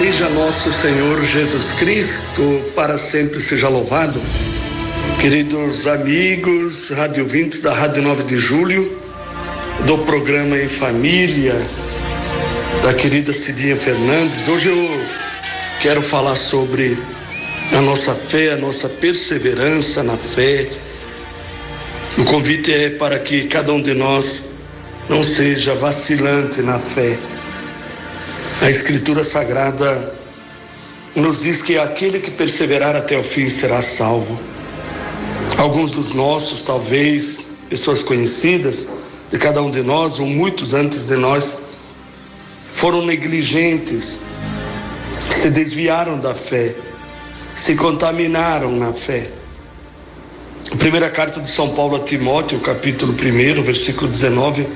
Seja nosso Senhor Jesus Cristo, para sempre seja louvado. Queridos amigos, rádio ouvintes da Rádio 9 de Julho, do programa Em Família, da querida Cidinha Fernandes. Hoje eu quero falar sobre a nossa fé, a nossa perseverança na fé. O convite é para que cada um de nós não seja vacilante na fé. A Escritura Sagrada nos diz que aquele que perseverar até o fim será salvo. Alguns dos nossos, talvez, pessoas conhecidas de cada um de nós, ou muitos antes de nós, foram negligentes, se desviaram da fé, se contaminaram na fé. A primeira carta de São Paulo a Timóteo, capítulo 1, versículo 19,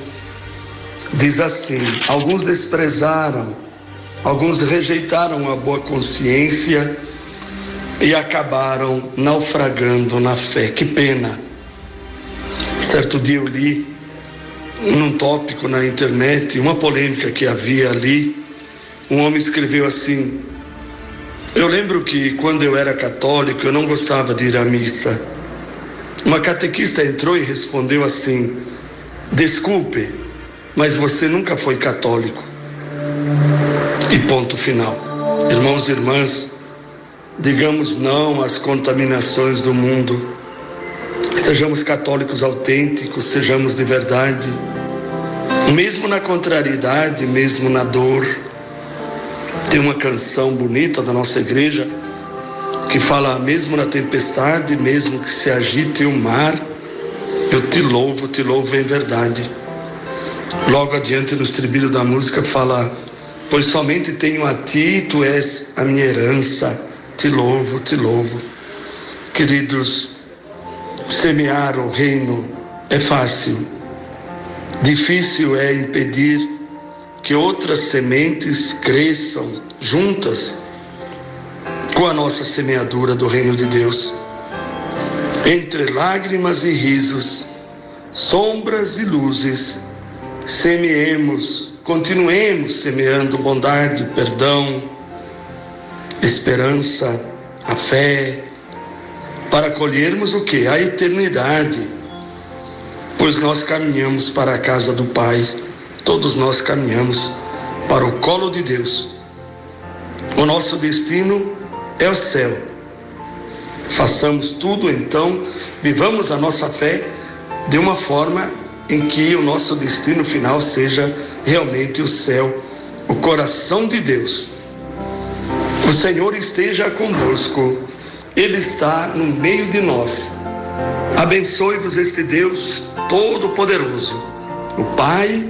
diz assim: Alguns desprezaram, alguns rejeitaram a boa consciência e acabaram naufragando na fé. Que pena. Certo dia eu li num tópico na internet, uma polêmica que havia ali, um homem escreveu assim: Eu lembro que quando eu era católico eu não gostava de ir à missa. Uma catequista entrou e respondeu assim: Desculpe, mas você nunca foi católico. E ponto final. Irmãos e irmãs, digamos não às contaminações do mundo. Sejamos católicos autênticos, sejamos de verdade. Mesmo na contrariedade, mesmo na dor. Tem uma canção bonita da nossa igreja que fala: mesmo na tempestade, mesmo que se agite o mar, eu te louvo, te louvo em verdade. Logo adiante no estribilho da música fala: pois somente tenho a ti, tu és a minha herança. Te louvo, te louvo. Queridos, semear o reino é fácil. Difícil é impedir que outras sementes cresçam juntas com a nossa semeadura do reino de Deus. Entre lágrimas e risos, sombras e luzes, semeemos, continuemos semeando bondade, perdão, esperança, a fé, para colhermos o que? A eternidade. Pois nós caminhamos para a casa do Pai, todos nós caminhamos para o colo de Deus. O nosso destino é o céu. Façamos tudo então, vivamos a nossa fé de uma forma em que o nosso destino final seja realmente o céu, o coração de Deus. O Senhor esteja convosco, Ele está no meio de nós. Abençoe-vos este Deus Todo-Poderoso, o Pai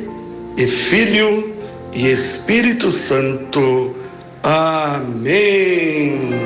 e Filho e Espírito Santo. Amém.